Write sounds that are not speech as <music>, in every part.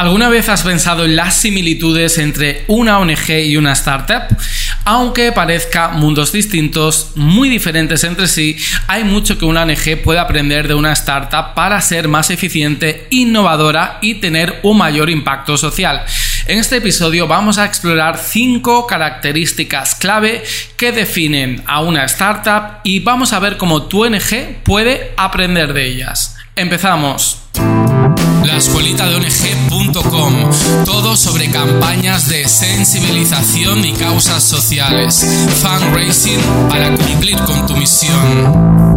¿Alguna vez has pensado en las similitudes entre una ONG y una startup? Aunque parezca mundos distintos, muy diferentes entre sí, hay mucho que una ONG puede aprender de una startup para ser más eficiente, innovadora y tener un mayor impacto social. En este episodio vamos a explorar cinco características clave que definen a una startup y vamos a ver cómo tu ONG puede aprender de ellas. Empezamos la escuelita de ONG.com, todo sobre campañas de sensibilización y causas sociales, fundraising para cumplir con tu misión.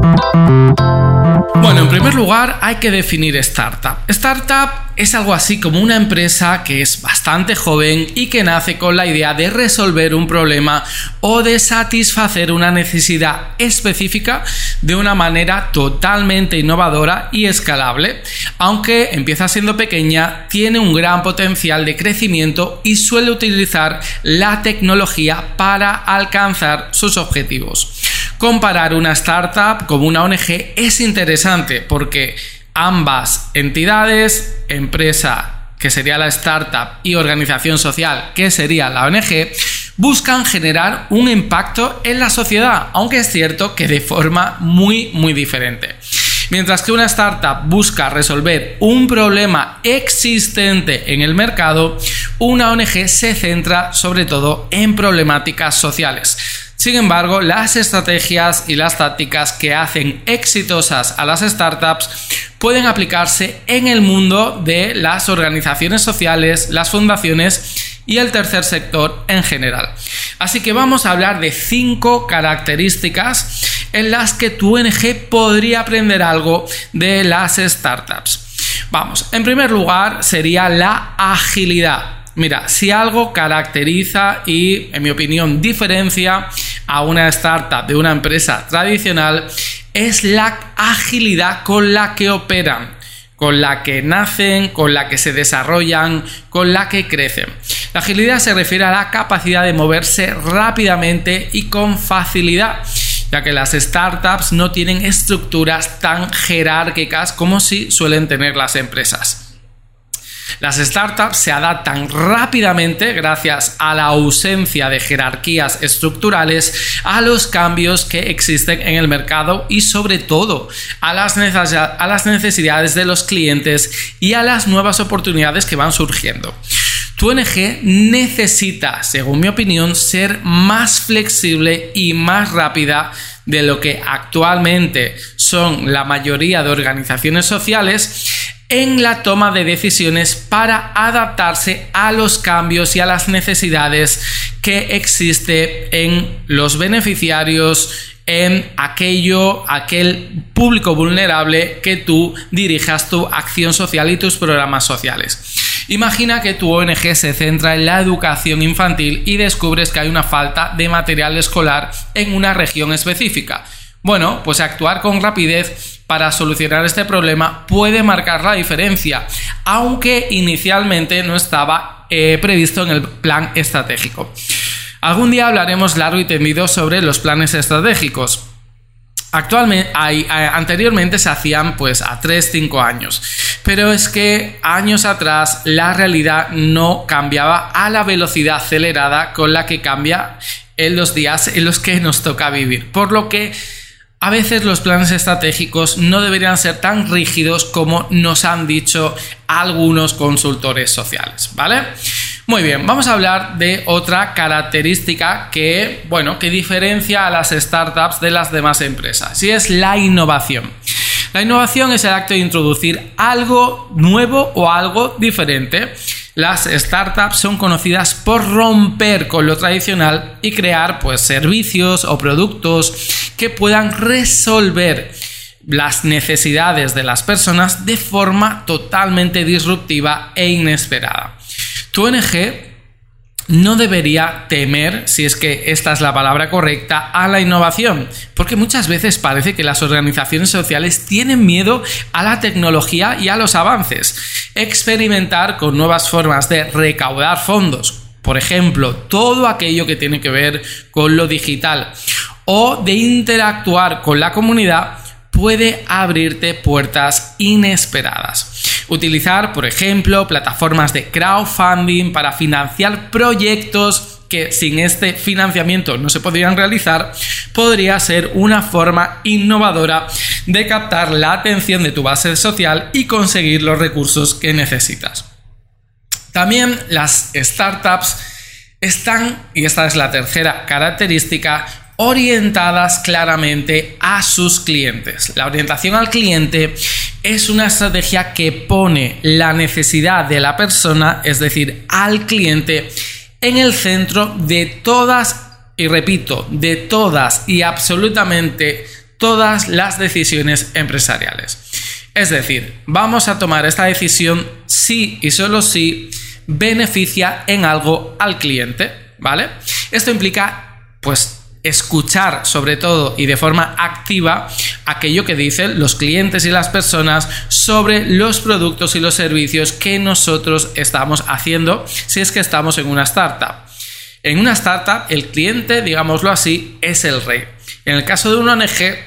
Bueno, en primer lugar hay que definir startup. Startup es algo así como una empresa que es bastante joven y que nace con la idea de resolver un problema o de satisfacer una necesidad específica de una manera totalmente innovadora y escalable. Aunque empieza siendo pequeña, tiene un gran potencial de crecimiento y suele utilizar la tecnología para alcanzar sus objetivos. Comparar una startup con una ONG es interesante porque ambas entidades, empresa que sería la startup y organización social que sería la ONG, buscan generar un impacto en la sociedad, aunque es cierto que de forma muy muy diferente. Mientras que una startup busca resolver un problema existente en el mercado, una ONG se centra sobre todo en problemáticas sociales. Sin embargo, las estrategias y las tácticas que hacen exitosas a las startups pueden aplicarse en el mundo de las organizaciones sociales, las fundaciones y el tercer sector en general. Así que vamos a hablar de cinco características en las que tu ONG podría aprender algo de las startups. Vamos, en primer lugar sería la agilidad. Mira, si algo caracteriza y, en mi opinión, diferencia a una startup de una empresa tradicional es la agilidad con la que operan, con la que nacen, con la que se desarrollan, con la que crecen. La agilidad se refiere a la capacidad de moverse rápidamente y con facilidad ya que las startups no tienen estructuras tan jerárquicas como si suelen tener las empresas. Las startups se adaptan rápidamente gracias a la ausencia de jerarquías estructurales a los cambios que existen en el mercado y sobre todo a las, necesidades de los clientes y a las nuevas oportunidades que van surgiendo. Tu ONG necesita, según mi opinión, ser más flexible y más rápida de lo que actualmente son la mayoría de organizaciones sociales en la toma de decisiones para adaptarse a los cambios y a las necesidades que existe en los beneficiarios en aquello, aquel público vulnerable que tú dirijas tu acción social y tus programas sociales. Imagina que tu ONG se centra en la educación infantil y descubres que hay una falta de material escolar en una región específica. Bueno, pues actuar con rapidez para solucionar este problema puede marcar la diferencia, aunque inicialmente no estaba eh, previsto en el plan estratégico. Algún día hablaremos largo y tendido sobre los planes estratégicos. Actualmente, anteriormente se hacían pues a 3-5 años, pero es que años atrás la realidad no cambiaba a la velocidad acelerada con la que cambia en los días en los que nos toca vivir, por lo que a veces los planes estratégicos no deberían ser tan rígidos como nos han dicho algunos consultores sociales, ¿vale? Muy bien, vamos a hablar de otra característica que, bueno, que diferencia a las startups de las demás empresas, y es la innovación. La innovación es el acto de introducir algo nuevo o algo diferente. Las startups son conocidas por romper con lo tradicional y crear pues servicios o productos que puedan resolver las necesidades de las personas de forma totalmente disruptiva e inesperada. Tu ONG no debería temer, si es que esta es la palabra correcta, a la innovación, porque muchas veces parece que las organizaciones sociales tienen miedo a la tecnología y a los avances. Experimentar con nuevas formas de recaudar fondos, por ejemplo, todo aquello que tiene que ver con lo digital, o de interactuar con la comunidad, puede abrirte puertas inesperadas. Utilizar, por ejemplo, plataformas de crowdfunding para financiar proyectos que sin este financiamiento no se podrían realizar, podría ser una forma innovadora de captar la atención de tu base social y conseguir los recursos que necesitas. También las startups están, y esta es la tercera característica, orientadas claramente a sus clientes. La orientación al cliente es una estrategia que pone la necesidad de la persona, es decir, al cliente, en el centro de todas, y repito, de todas y absolutamente todas las decisiones empresariales. Es decir, vamos a tomar esta decisión si y solo si beneficia en algo al cliente, ¿vale? Esto implica, pues, escuchar sobre todo y de forma activa aquello que dicen los clientes y las personas sobre los productos y los servicios que nosotros estamos haciendo si es que estamos en una startup. En una startup el cliente, digámoslo así, es el rey. En el caso de una ONG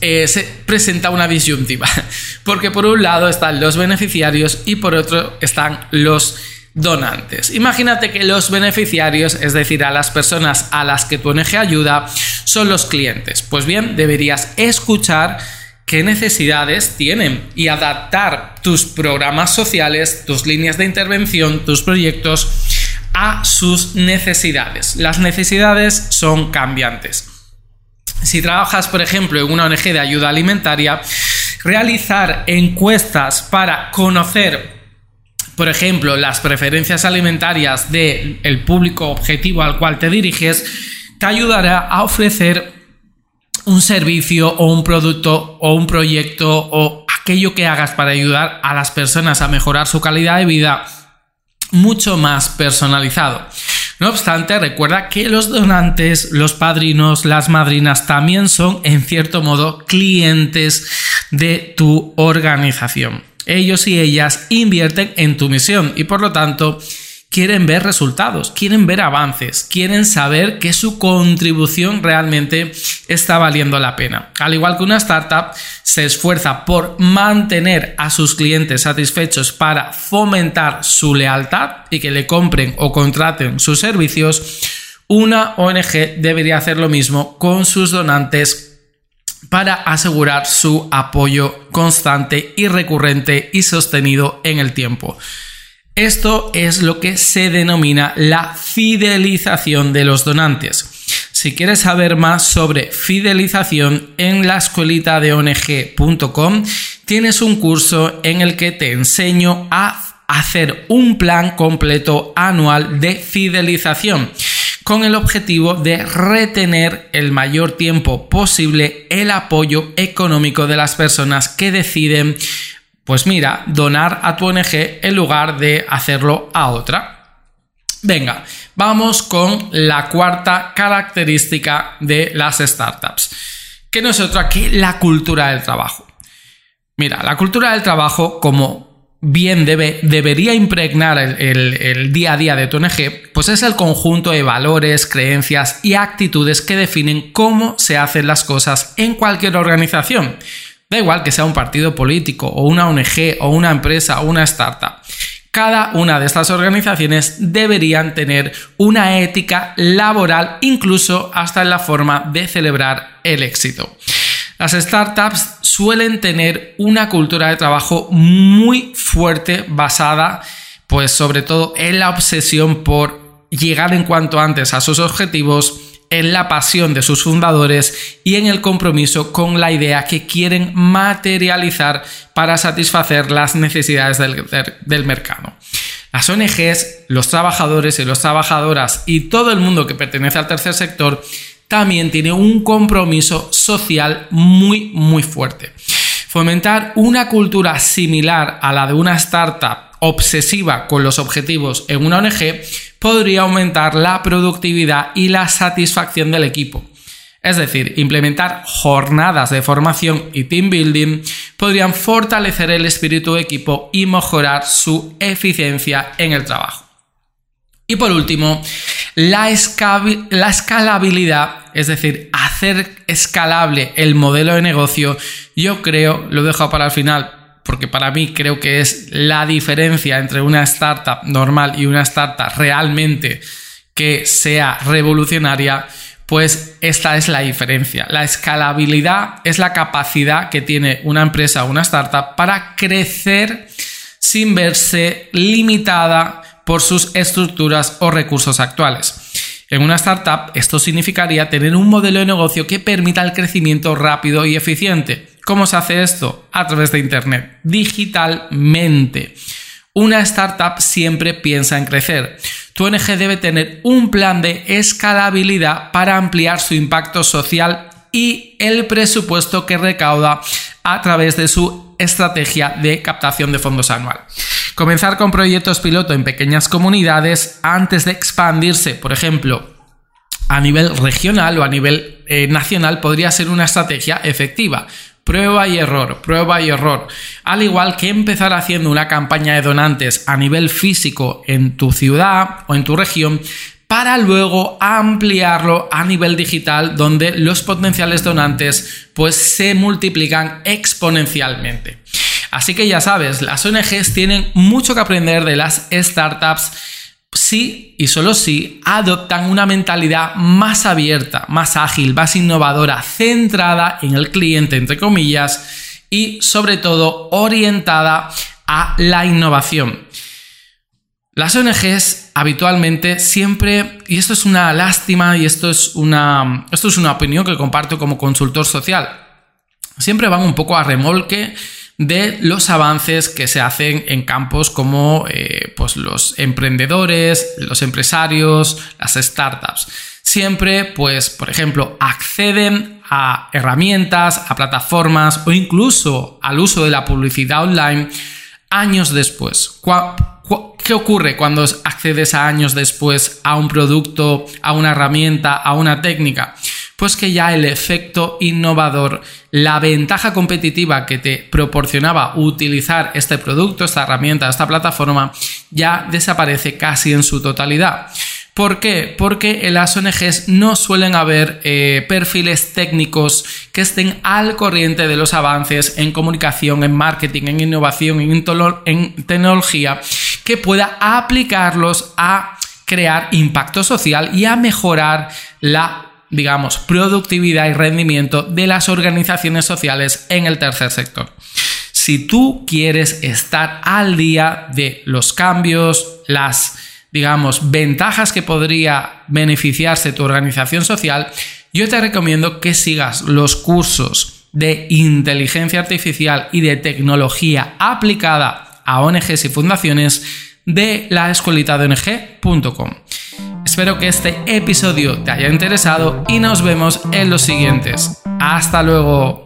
eh, se presenta una disyuntiva, <laughs> porque por un lado están los beneficiarios y por otro están los donantes. Imagínate que los beneficiarios, es decir, a las personas a las que tu ONG ayuda, son los clientes. Pues bien, deberías escuchar qué necesidades tienen y adaptar tus programas sociales, tus líneas de intervención, tus proyectos a sus necesidades. Las necesidades son cambiantes. Si trabajas, por ejemplo, en una ONG de ayuda alimentaria, realizar encuestas para conocer por ejemplo, las preferencias alimentarias del público objetivo al cual te diriges, te ayudará a ofrecer un servicio o un producto o un proyecto o aquello que hagas para ayudar a las personas a mejorar su calidad de vida mucho más personalizado. No obstante, recuerda que los donantes, los padrinos, las madrinas también son en cierto modo clientes de tu organización ellos y ellas invierten en tu misión y por lo tanto quieren ver resultados, quieren ver avances, quieren saber que su contribución realmente está valiendo la pena. Al igual que una startup se esfuerza por mantener a sus clientes satisfechos para fomentar su lealtad y que le compren o contraten sus servicios, una ONG debería hacer lo mismo con sus donantes para asegurar su apoyo constante y recurrente y sostenido en el tiempo. Esto es lo que se denomina la fidelización de los donantes. Si quieres saber más sobre fidelización en la escuelita de ONG.com, tienes un curso en el que te enseño a hacer un plan completo anual de fidelización con el objetivo de retener el mayor tiempo posible el apoyo económico de las personas que deciden, pues mira, donar a tu ONG en lugar de hacerlo a otra. Venga, vamos con la cuarta característica de las startups, que no es otra que la cultura del trabajo. Mira, la cultura del trabajo, como bien debe, debería impregnar el, día a día de tu ONG, pues es el conjunto de valores, creencias y actitudes que definen cómo se hacen las cosas en cualquier organización. Da igual que sea un partido político o una ONG o una empresa o una startup. Cada una de estas organizaciones deberían tener una ética laboral, incluso hasta en la forma de celebrar el éxito. Las startups suelen tener una cultura de trabajo muy fuerte basada pues sobre todo en la obsesión por llegar en cuanto antes a sus objetivos, en la pasión de sus fundadores y en el compromiso con la idea que quieren materializar para satisfacer las necesidades del, mercado. Las ONGs, los trabajadores y las trabajadoras y todo el mundo que pertenece al tercer sector también tiene un compromiso social muy, muy fuerte. Fomentar una cultura similar a la de una startup obsesiva con los objetivos en una ONG podría aumentar la productividad y la satisfacción del equipo. Es decir, implementar jornadas de formación y team building podrían fortalecer el espíritu de equipo y mejorar su eficiencia en el trabajo. Y por último, la, escalabilidad, es decir, hacer escalable el modelo de negocio, yo creo, lo he dejado para el final porque para mí creo que es la diferencia entre una startup normal y una startup realmente que sea revolucionaria, pues esta es la diferencia. La escalabilidad es la capacidad que tiene una empresa o una startup para crecer sin verse limitada por sus estructuras o recursos actuales. En una startup esto significaría tener un modelo de negocio que permita el crecimiento rápido y eficiente. ¿Cómo se hace esto? A través de Internet, digitalmente. Una startup siempre piensa en crecer. Tu ONG debe tener un plan de escalabilidad para ampliar su impacto social y el presupuesto que recauda a través de su estrategia de captación de fondos anual. Comenzar con proyectos piloto en pequeñas comunidades antes de expandirse, por ejemplo, a nivel regional o a nivel eh, nacional podría ser una estrategia efectiva. Prueba y error, prueba y error. Al igual que empezar haciendo una campaña de donantes a nivel físico en tu ciudad o en tu región para luego ampliarlo a nivel digital donde los potenciales donantes pues se multiplican exponencialmente. Así que ya sabes, las ONGs tienen mucho que aprender de las startups si y solo si adoptan una mentalidad más abierta, más ágil, más innovadora, centrada en el cliente, entre comillas, y sobre todo orientada a la innovación. Las ONGs habitualmente siempre, y esto es una lástima y esto es una, esto es una opinión que comparto como consultor social, siempre van un poco a remolque de los avances que se hacen en campos como eh, pues los emprendedores, los empresarios, las startups. Siempre, pues, por ejemplo, acceden a herramientas, a plataformas o incluso al uso de la publicidad online años después. ¿Qué ocurre cuando accedes a años después a un producto, a una herramienta, a una técnica? Pues que ya el efecto innovador, la ventaja competitiva que te proporcionaba utilizar este producto, esta herramienta, esta plataforma, ya desaparece casi en su totalidad. ¿Por qué? Porque en las ONGs no suelen haber eh, perfiles técnicos que estén al corriente de los avances en comunicación, en marketing, en innovación, en, en tecnología, que pueda aplicarlos a crear impacto social y a mejorar la digamos, productividad y rendimiento de las organizaciones sociales en el tercer sector. Si tú quieres estar al día de los cambios, las digamos, ventajas que podría beneficiarse tu organización social, yo te recomiendo que sigas los cursos de inteligencia artificial y de tecnología aplicada a ONGs y fundaciones de la de ONG.com. Espero que este episodio te haya interesado y nos vemos en los siguientes. Hasta luego.